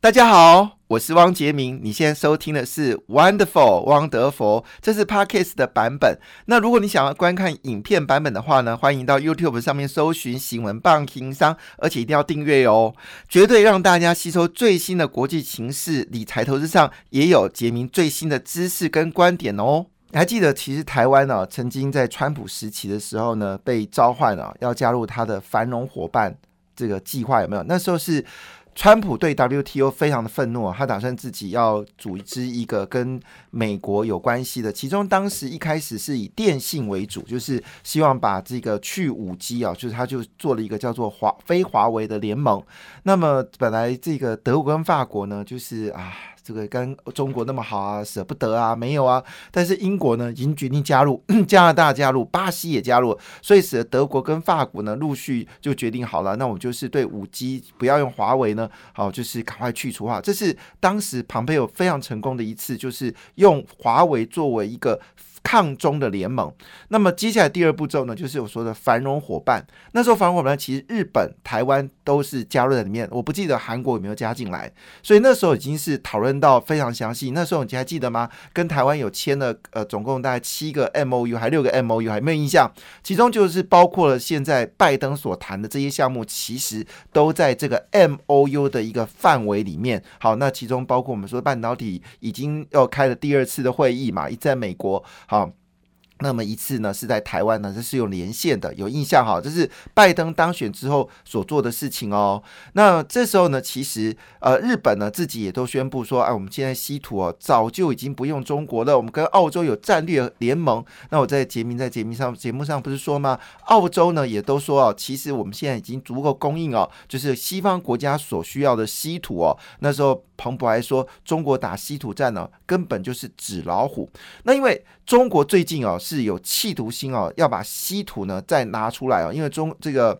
大家好，我是汪杰明。你现在收听的是 Wonderful 汪德佛，这是 Podcast 的版本。那如果你想要观看影片版本的话呢，欢迎到 YouTube 上面搜寻“新闻棒情商”，而且一定要订阅哦，绝对让大家吸收最新的国际情势、理财投资上也有杰明最新的知识跟观点哦。还记得，其实台湾呢，曾经在川普时期的时候呢，被召唤了要加入他的繁荣伙伴这个计划，有没有？那时候是。川普对 WTO 非常的愤怒，他打算自己要组织一个跟美国有关系的。其中当时一开始是以电信为主，就是希望把这个去五 G 啊，就是他就做了一个叫做华非华为的联盟。那么本来这个德国跟法国呢，就是啊。这个跟中国那么好啊，舍不得啊，没有啊。但是英国呢，已经决定加入，加拿大加入，巴西也加入，所以使得德国跟法国呢，陆续就决定好了。那我们就是对五 G 不要用华为呢，好，就是赶快去除哈。这是当时庞培有非常成功的一次，就是用华为作为一个。抗中的联盟，那么接下来第二步骤呢，就是我说的繁荣伙伴。那时候繁荣伙伴其实日本、台湾都是加入在里面，我不记得韩国有没有加进来。所以那时候已经是讨论到非常详细。那时候你还记得吗？跟台湾有签了呃，总共大概七个 M O U，还六个 M O U，还没有印象。其中就是包括了现在拜登所谈的这些项目，其实都在这个 M O U 的一个范围里面。好，那其中包括我们说半导体已经要开了第二次的会议嘛，一在美国好。那么一次呢，是在台湾呢，这是有连线的，有印象哈，这是拜登当选之后所做的事情哦。那这时候呢，其实呃，日本呢自己也都宣布说，哎，我们现在稀土哦，早就已经不用中国了，我们跟澳洲有战略联盟。那我在节目在节目上节目上不是说吗？澳洲呢也都说哦，其实我们现在已经足够供应哦，就是西方国家所需要的稀土哦。那时候彭博还说，中国打稀土战呢，根本就是纸老虎。那因为中国最近哦。是有企图心哦，要把稀土呢再拿出来哦，因为中这个。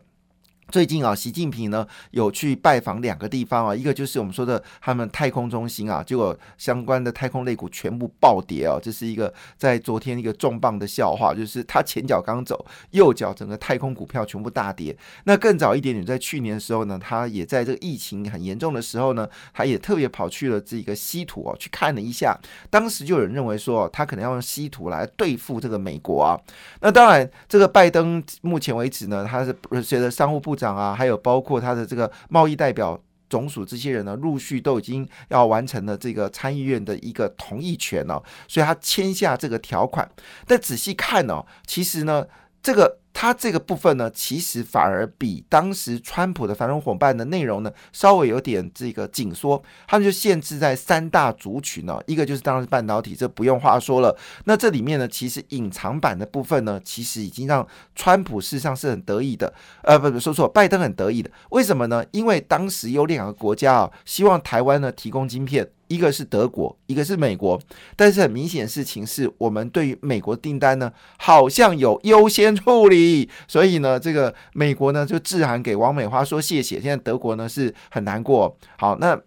最近啊，习近平呢有去拜访两个地方啊，一个就是我们说的他们太空中心啊，结果相关的太空类股全部暴跌啊，这是一个在昨天一个重磅的笑话，就是他前脚刚走，右脚整个太空股票全部大跌。那更早一点点，在去年的时候呢，他也在这个疫情很严重的时候呢，他也特别跑去了这个稀土哦，去看了一下。当时就有人认为说，他可能要用稀土来对付这个美国啊。那当然，这个拜登目前为止呢，他是随着商务部。长啊，还有包括他的这个贸易代表总署这些人呢，陆续都已经要完成了这个参议院的一个同意权了，所以他签下这个条款。但仔细看呢，其实呢，这个。它这个部分呢，其实反而比当时川普的繁荣伙伴的内容呢，稍微有点这个紧缩。他们就限制在三大族群呢，一个就是当时半导体，这不用话说了。那这里面呢，其实隐藏版的部分呢，其实已经让川普事实上是很得意的。呃，不不，说错，拜登很得意的。为什么呢？因为当时有两个国家啊，希望台湾呢提供晶片。一个是德国，一个是美国，但是很明显的事情是我们对于美国订单呢，好像有优先处理，所以呢，这个美国呢就致函给王美花说谢谢。现在德国呢是很难过。好，那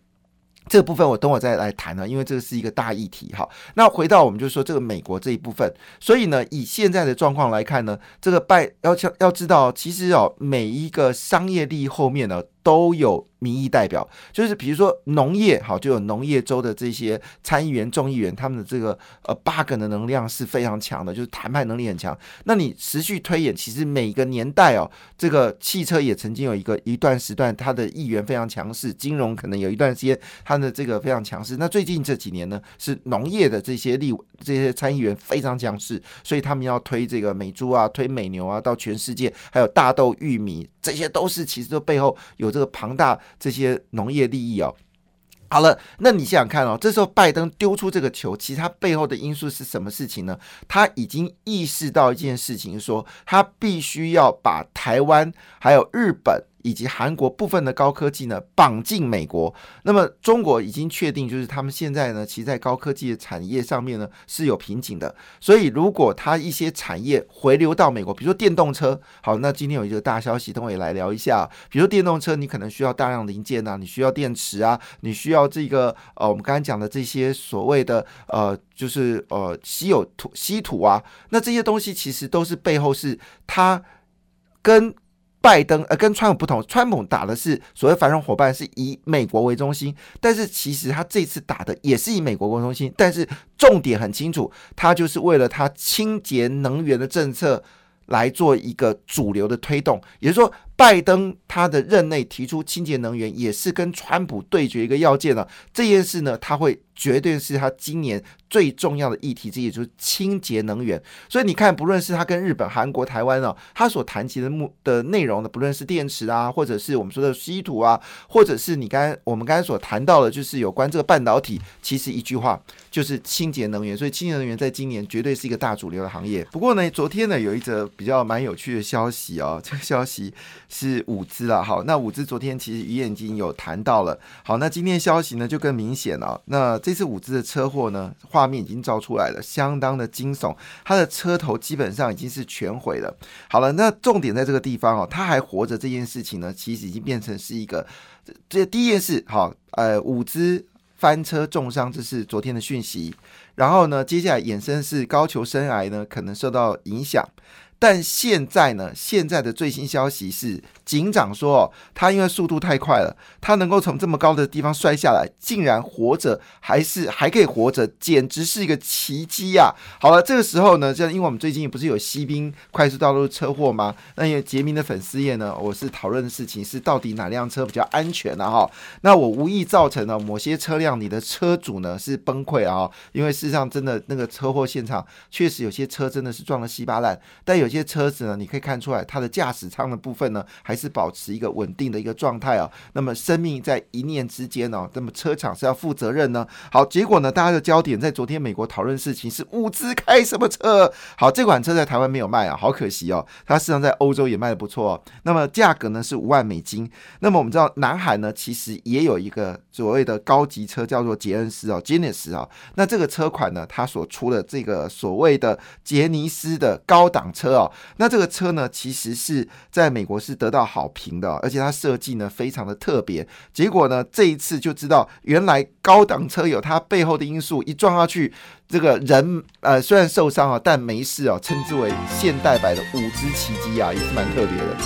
这部分我等会再来谈呢，因为这个是一个大议题。好，那回到我们就说这个美国这一部分，所以呢，以现在的状况来看呢，这个拜要要知道，其实哦，每一个商业利益后面呢都有。民意代表就是比如说农业好，就有农业州的这些参议员、众议员，他们的这个呃 bug 的能量是非常强的，就是谈判能力很强。那你持续推演，其实每个年代哦，这个汽车也曾经有一个一段时段，它的议员非常强势，金融可能有一段时间它的这个非常强势。那最近这几年呢，是农业的这些立这些参议员非常强势，所以他们要推这个美猪啊，推美牛啊，到全世界，还有大豆、玉米，这些都是其实都背后有这个庞大。这些农业利益哦，好了，那你想想看哦，这时候拜登丢出这个球，其实他背后的因素是什么事情呢？他已经意识到一件事情，说他必须要把台湾还有日本。以及韩国部分的高科技呢绑进美国，那么中国已经确定，就是他们现在呢，其实在高科技的产业上面呢是有瓶颈的。所以如果它一些产业回流到美国，比如说电动车，好，那今天有一个大消息，等会也来聊一下。比如说电动车，你可能需要大量零件啊，你需要电池啊，你需要这个呃，我们刚才讲的这些所谓的呃，就是呃稀有土稀土啊，那这些东西其实都是背后是它跟。拜登呃跟川普不同，川普打的是所谓繁荣伙伴是以美国为中心，但是其实他这次打的也是以美国为中心，但是重点很清楚，他就是为了他清洁能源的政策来做一个主流的推动，也就是说。拜登他的任内提出清洁能源，也是跟川普对决一个要件了。这件事呢，他会绝对是他今年最重要的议题之一，就是清洁能源。所以你看，不论是他跟日本、韩国、台湾哦，他所谈及的目的内容呢，不论是电池啊，或者是我们说的稀土啊，或者是你刚我们刚才所谈到的，就是有关这个半导体，其实一句话就是清洁能源。所以清洁能源在今年绝对是一个大主流的行业。不过呢，昨天呢有一则比较蛮有趣的消息哦，这个消息。是五支了，好，那五支昨天其实鱼眼睛有谈到了，好，那今天消息呢就更明显了，那这次五支的车祸呢，画面已经照出来了，相当的惊悚，它的车头基本上已经是全毁了。好了，那重点在这个地方哦，他还活着这件事情呢，其实已经变成是一个这第一件事，好，呃，五支翻车重伤，这是昨天的讯息，然后呢，接下来衍生是高球生癌呢可能受到影响。但现在呢？现在的最新消息是，警长说，他因为速度太快了，他能够从这么高的地方摔下来，竟然活着，还是还可以活着，简直是一个奇迹呀！好了，这个时候呢，像因为我们最近不是有西滨快速道路车祸吗？那因为杰明的粉丝页呢，我是讨论的事情是到底哪辆车比较安全呢？哈，那我无意造成了某些车辆你的车主呢是崩溃啊，因为事实上真的那个车祸现场确实有些车真的是撞得稀巴烂，但有。些车子呢，你可以看出来，它的驾驶舱的部分呢，还是是保持一个稳定的一个状态啊。那么生命在一念之间哦，那么车厂是要负责任呢。好，结果呢，大家的焦点在昨天美国讨论事情是物资开什么车？好，这款车在台湾没有卖啊，好可惜哦。它实际上在欧洲也卖的不错哦。那么价格呢是五万美金。那么我们知道，南海呢其实也有一个所谓的高级车，叫做杰恩斯哦，杰尼斯啊。那这个车款呢，它所出的这个所谓的杰尼斯的高档车哦。那这个车呢，其实是在美国是得到好评的，而且它设计呢非常的特别。结果呢，这一次就知道原来高档车有它背后的因素，一撞下去，这个人呃虽然受伤啊，但没事哦，称之为现代版的五只奇迹啊，也是蛮特别的。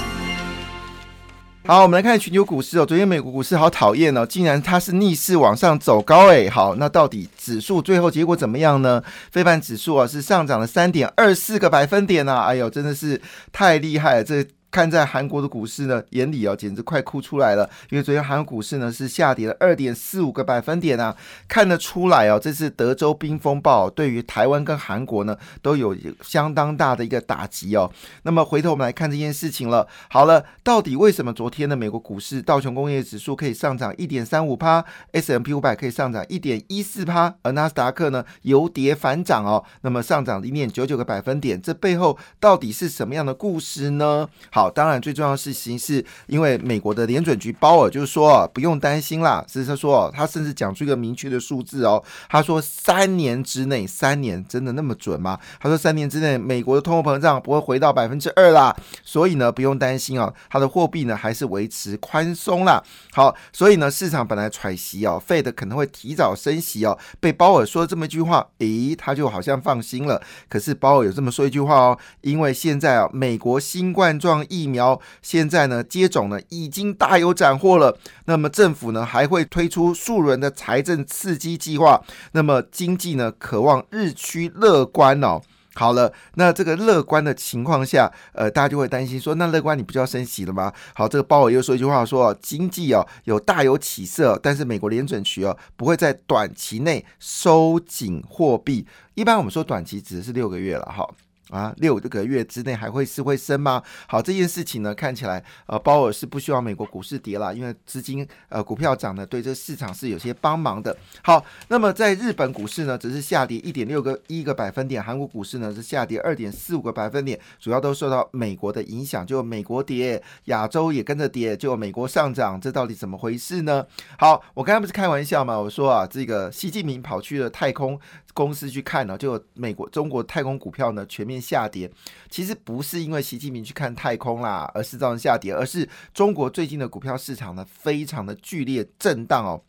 好，我们来看全球股市哦。昨天美国股市好讨厌哦，竟然它是逆势往上走高诶。好，那到底指数最后结果怎么样呢？非凡指数啊是上涨了三点二四个百分点呐。哎呦，真的是太厉害了这。看在韩国的股市呢眼里哦，简直快哭出来了。因为昨天韩国股市呢是下跌了二点四五个百分点啊，看得出来哦，这次德州冰风暴对于台湾跟韩国呢都有相当大的一个打击哦。那么回头我们来看这件事情了。好了，到底为什么昨天的美国股市道琼工业指数可以上涨一点三五趴，S M P 五百可以上涨一点一四趴，而纳斯达克呢由跌反涨哦，那么上涨零点九九个百分点，这背后到底是什么样的故事呢？好。当然，最重要的事情是因为美国的联准局鲍尔就是说不用担心啦，是他说他甚至讲出一个明确的数字哦，他说三年之内，三年真的那么准吗？他说三年之内美国的通货膨胀不会回到百分之二啦，所以呢不用担心哦，他的货币呢还是维持宽松啦。好，所以呢市场本来揣息哦，Fed 可能会提早升息哦，被鲍尔说这么一句话，诶，他就好像放心了。可是鲍尔有这么说一句话哦，因为现在啊美国新冠状疫苗现在呢接种呢已经大有斩获了，那么政府呢还会推出数轮的财政刺激计划，那么经济呢渴望日趋乐观哦。好了，那这个乐观的情况下，呃，大家就会担心说，那乐观你不就要升息了吗？好，这个鲍尔又说一句话说，经济哦有大有起色，但是美国联准局哦不会在短期内收紧货币，一般我们说短期指的是六个月了哈。啊，六个月之内还会是会升吗？好，这件事情呢，看起来呃，鲍尔是不希望美国股市跌了，因为资金呃股票涨呢，对这市场是有些帮忙的。好，那么在日本股市呢，只是下跌一点六个一个百分点，韩国股市呢是下跌二点四五个百分点，主要都受到美国的影响，就美国跌，亚洲也跟着跌，就美国上涨，这到底怎么回事呢？好，我刚才不是开玩笑嘛，我说啊，这个习近平跑去了太空公司去看呢，就美国中国太空股票呢全面。下跌，其实不是因为习近平去看太空啦，而是造成下跌，而是中国最近的股票市场呢非常的剧烈震荡哦。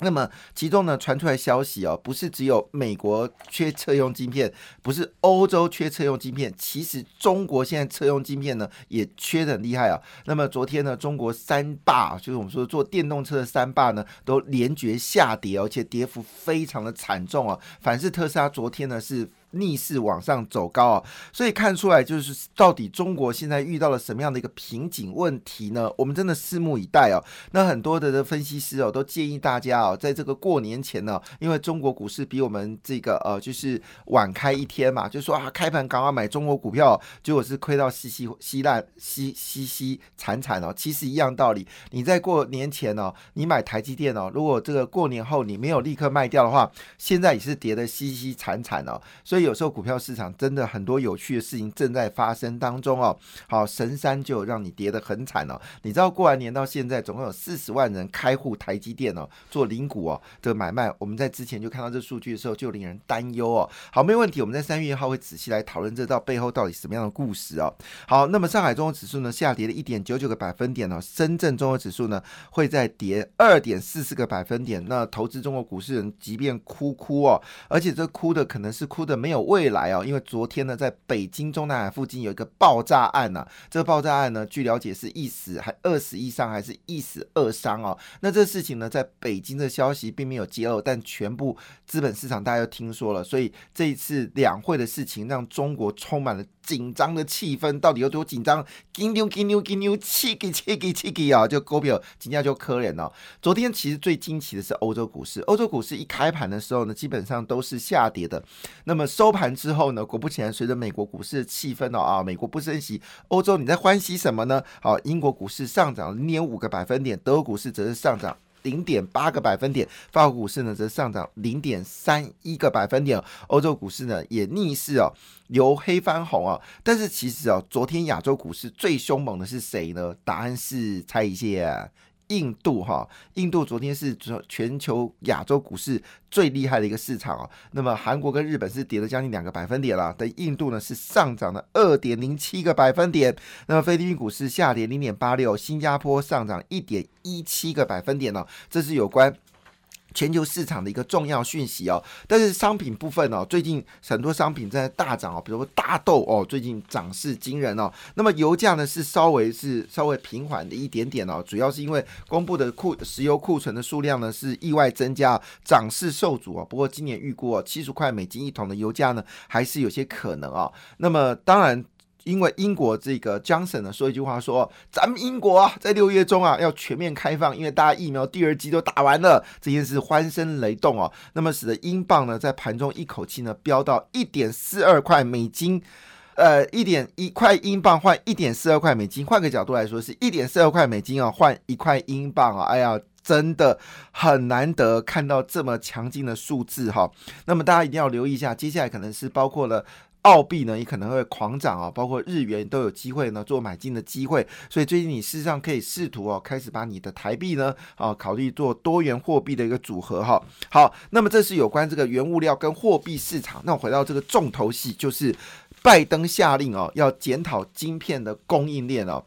那么其中呢传出来消息哦，不是只有美国缺车用晶片，不是欧洲缺车用晶片，其实中国现在车用晶片呢也缺的很厉害啊。那么昨天呢，中国三霸，就是我们说做电动车的三霸呢，都连绝下跌，而且跌幅非常的惨重啊。反是特斯拉昨天呢是。逆势往上走高啊，所以看出来就是到底中国现在遇到了什么样的一个瓶颈问题呢？我们真的拭目以待哦。那很多的分析师哦都建议大家哦，在这个过年前呢，因为中国股市比我们这个呃就是晚开一天嘛，就说啊开盘刚刚买中国股票，结果是亏到稀稀稀烂稀稀稀惨惨哦。其实一样道理，你在过年前哦，你买台积电哦，如果这个过年后你没有立刻卖掉的话，现在也是跌的稀稀惨惨哦。所以有时候股票市场真的很多有趣的事情正在发生当中哦。好，神山就让你跌得很惨哦。你知道过完年到现在，总共有四十万人开户台积电哦，做零股哦的买卖。我们在之前就看到这数据的时候，就令人担忧哦。好，没问题，我们在三月一号会仔细来讨论这到背后到底什么样的故事哦。好，那么上海综合指数呢下跌了一点九九个百分点哦，深圳综合指数呢会在跌二点四四个百分点。那投资中国股市人即便哭哭哦，而且这哭的可能是哭的没。没有未来哦，因为昨天呢，在北京中南海附近有一个爆炸案呐。这个爆炸案呢，据了解是一死还二死一伤，还是一死二伤哦。那这事情呢，在北京的消息并没有揭露，但全部资本市场大家都听说了。所以这一次两会的事情，让中国充满了。紧张的气氛到底有多紧张？金牛金牛金牛，气给气给气给啊！就股票今天就可怜了。昨天其实最惊奇的是欧洲股市，欧洲股市一开盘的时候呢，基本上都是下跌的。那么收盘之后呢，果不其然，随着美国股市的气氛哦啊，美国不升息，欧洲你在欢喜什么呢？好，英国股市上涨零点五个百分点，德国股市则是上涨。零点八个百分点，法国股市呢则上涨零点三一个百分点，欧洲股市呢也逆势哦，由黑翻红啊。但是其实哦，昨天亚洲股市最凶猛的是谁呢？答案是猜一下。印度哈，印度昨天是全球亚洲股市最厉害的一个市场哦。那么韩国跟日本是跌了将近两个百分点了，但印度呢是上涨了二点零七个百分点。那么菲律宾股市下跌零点八六，新加坡上涨一点一七个百分点呢。这是有关。全球市场的一个重要讯息哦，但是商品部分哦，最近很多商品正在大涨哦，比如说大豆哦，最近涨势惊人哦。那么油价呢是稍微是稍微平缓的一点点哦，主要是因为公布的库石油库存的数量呢是意外增加，涨势受阻啊。不过今年预估哦，七十块美金一桶的油价呢还是有些可能啊。那么当然。因为英国这个 Johnson 呢说一句话说，咱们英国在六月中啊要全面开放，因为大家疫苗第二剂都打完了，这件事欢声雷动哦。那么使得英镑呢在盘中一口气呢飙到一点四二块美金，呃，一点一块英镑换一点四二块美金，换个角度来说是一点四二块美金啊换一块英镑啊，哎呀，真的很难得看到这么强劲的数字哈。那么大家一定要留意一下，接下来可能是包括了。澳币呢也可能会狂涨啊，包括日元都有机会呢做买进的机会，所以最近你事实上可以试图哦开始把你的台币呢啊考虑做多元货币的一个组合哈。好，那么这是有关这个原物料跟货币市场。那我回到这个重头戏，就是拜登下令哦要检讨晶片的供应链哦。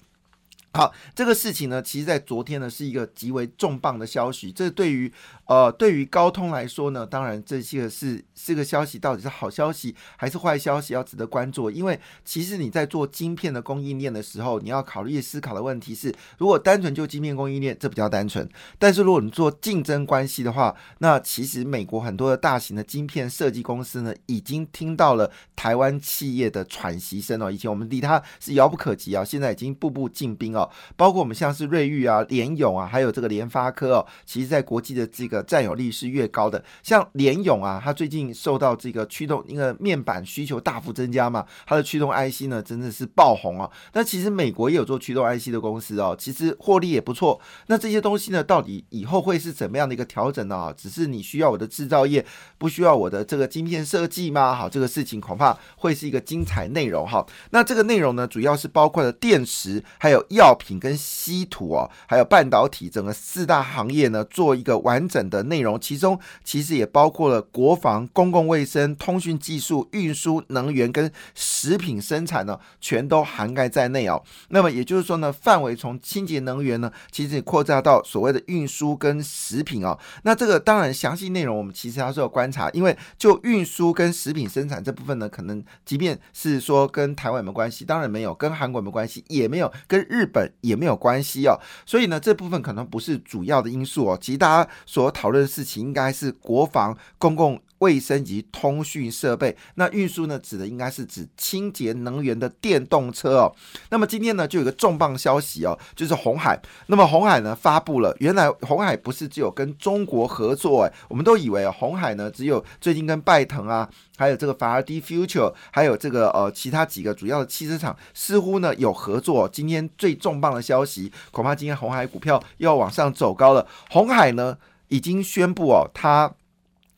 好，这个事情呢，其实在昨天呢是一个极为重磅的消息，这对于。呃，对于高通来说呢，当然这些是这个消息到底是好消息还是坏消息，要值得关注。因为其实你在做晶片的供应链的时候，你要考虑思考的问题是，如果单纯就晶片供应链，这比较单纯；但是如果你做竞争关系的话，那其实美国很多的大型的晶片设计公司呢，已经听到了台湾企业的喘息声哦。以前我们离它是遥不可及啊，现在已经步步进兵哦。包括我们像是瑞昱啊、联咏啊，还有这个联发科哦，其实在国际的这个。占有率是越高的，像联咏啊，它最近受到这个驱动，因为面板需求大幅增加嘛，它的驱动 IC 呢真的是爆红啊。那其实美国也有做驱动 IC 的公司哦，其实获利也不错。那这些东西呢，到底以后会是怎么样的一个调整呢？只是你需要我的制造业，不需要我的这个晶片设计吗？好，这个事情恐怕会是一个精彩内容哈。那这个内容呢，主要是包括了电池、还有药药品跟稀土哦，还有半导体整个四大行业呢，做一个完整的内容，其中其实也包括了国防、公共卫生、通讯技术、运输、能源跟食品生产呢，全都涵盖在内哦。那么也就是说呢，范围从清洁能源呢，其实也扩大到所谓的运输跟食品哦。那这个当然详细内容我们其实还是要观察，因为就运输跟食品生产这部分呢，可能即便是说跟台湾有没关系，当然没有，跟韩国有没关系也没有，跟日本也没有关系哦。所以呢，这部分可能不是主要的因素哦。其实大家所讨论的事情应该是国防、公共。卫生及通讯设备，那运输呢，指的应该是指清洁能源的电动车哦。那么今天呢，就有个重磅消息哦，就是红海。那么红海呢，发布了，原来红海不是只有跟中国合作哎，我们都以为红海呢只有最近跟拜腾啊，还有这个法拉第 Future，还有这个呃其他几个主要的汽车厂似乎呢有合作。今天最重磅的消息，恐怕今天红海股票又要往上走高了。红海呢已经宣布哦，他。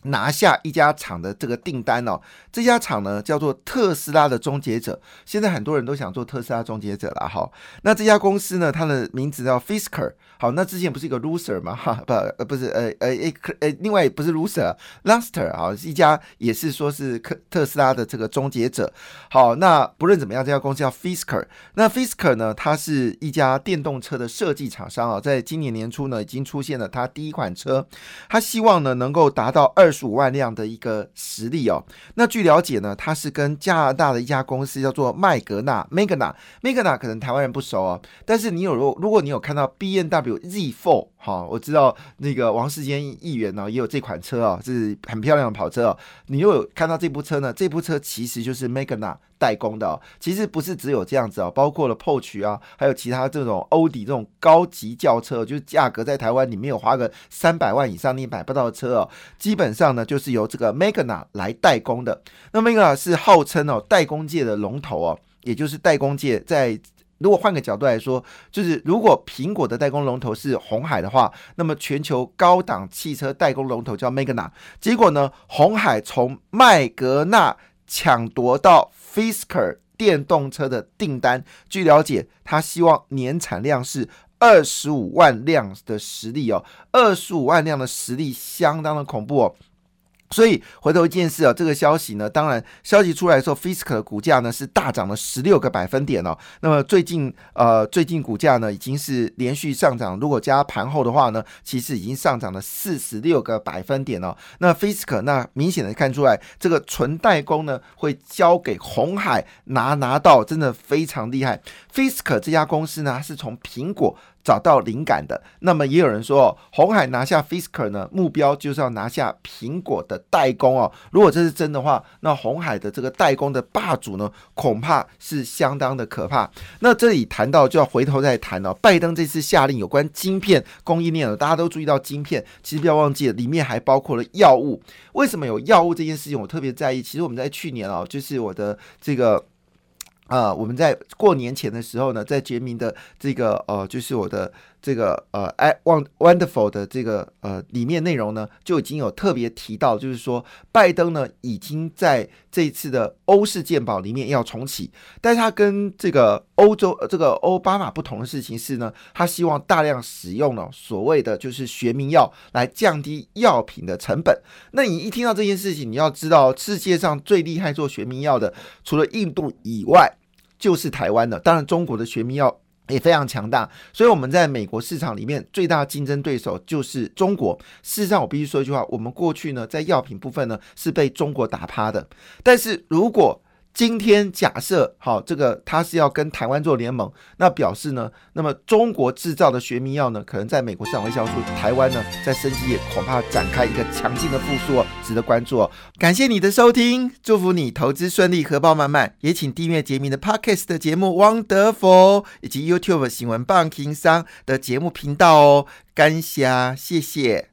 拿下一家厂的这个订单哦，这家厂呢叫做特斯拉的终结者。现在很多人都想做特斯拉终结者了哈。那这家公司呢，它的名字叫 Fisker。好，那之前不是一个 loser 吗？哈，不，呃，不是，呃，呃，诶，呃，另外不是 loser，Luster 啊，一家也是说是特特斯拉的这个终结者。好，那不论怎么样，这家公司叫 Fisker。那 Fisker 呢，它是一家电动车的设计厂商啊，在今年年初呢，已经出现了它第一款车。它希望呢，能够达到二十五万辆的一个实力哦。那据了解呢，它是跟加拿大的一家公司叫做麦格纳 （Magna），Magna 可能台湾人不熟哦，但是你有如如果你有看到 B N W。Z4，哈，我知道那个王世坚议员呢也有这款车啊，是很漂亮的跑车哦。你又有看到这部车呢？这部车其实就是 Magna 代工的哦。其实不是只有这样子哦，包括了 Poach 啊，还有其他这种欧迪这种高级轿车，就是价格在台湾你没有花个三百万以上你买不到的车哦。基本上呢，就是由这个 Magna 来代工的。那 Magna 是号称哦代工界的龙头哦，也就是代工界在。如果换个角度来说，就是如果苹果的代工龙头是红海的话，那么全球高档汽车代工龙头叫 Magna。结果呢，红海从麦格纳抢夺到 Fisker 电动车的订单。据了解，他希望年产量是二十五万辆的实力哦，二十五万辆的实力相当的恐怖哦。所以回头一件事啊，这个消息呢，当然消息出来的时候，Fisk 的股价呢是大涨了十六个百分点哦。那么最近呃，最近股价呢已经是连续上涨，如果加盘后的话呢，其实已经上涨了四十六个百分点哦。那 Fisk 那明显的看出来，这个纯代工呢会交给红海拿拿到，真的非常厉害。Fisk 这家公司呢是从苹果。找到灵感的，那么也有人说哦，红海拿下 Fisker 呢，目标就是要拿下苹果的代工哦。如果这是真的话，那红海的这个代工的霸主呢，恐怕是相当的可怕。那这里谈到就要回头再谈了，拜登这次下令有关晶片供应链了，大家都注意到晶片，其实不要忘记了，里面还包括了药物。为什么有药物这件事情，我特别在意？其实我们在去年哦，就是我的这个。啊，我们在过年前的时候呢，在杰明的这个呃，就是我的这个呃，哎，Won Wonderful 的这个呃里面内容呢，就已经有特别提到，就是说拜登呢已经在这一次的欧式鉴宝里面要重启，但是他跟这个欧洲这个奥巴马不同的事情是呢，他希望大量使用了所谓的就是学名药来降低药品的成本。那你一听到这件事情，你要知道世界上最厉害做学名药的，除了印度以外。就是台湾的，当然中国的学名药也非常强大，所以我们在美国市场里面最大竞争对手就是中国。事实上，我必须说一句话，我们过去呢在药品部分呢是被中国打趴的，但是如果今天假设好，这个他是要跟台湾做联盟，那表示呢，那么中国制造的学名药呢，可能在美国市场会销售，台湾呢在升级，也恐怕展开一个强劲的复苏，值得关注哦。感谢你的收听，祝福你投资顺利，荷包满满。也请订阅杰明的 Podcast 的节目《Wonderful》，以及 YouTube 新闻棒情商的节目频道哦。感谢，谢谢。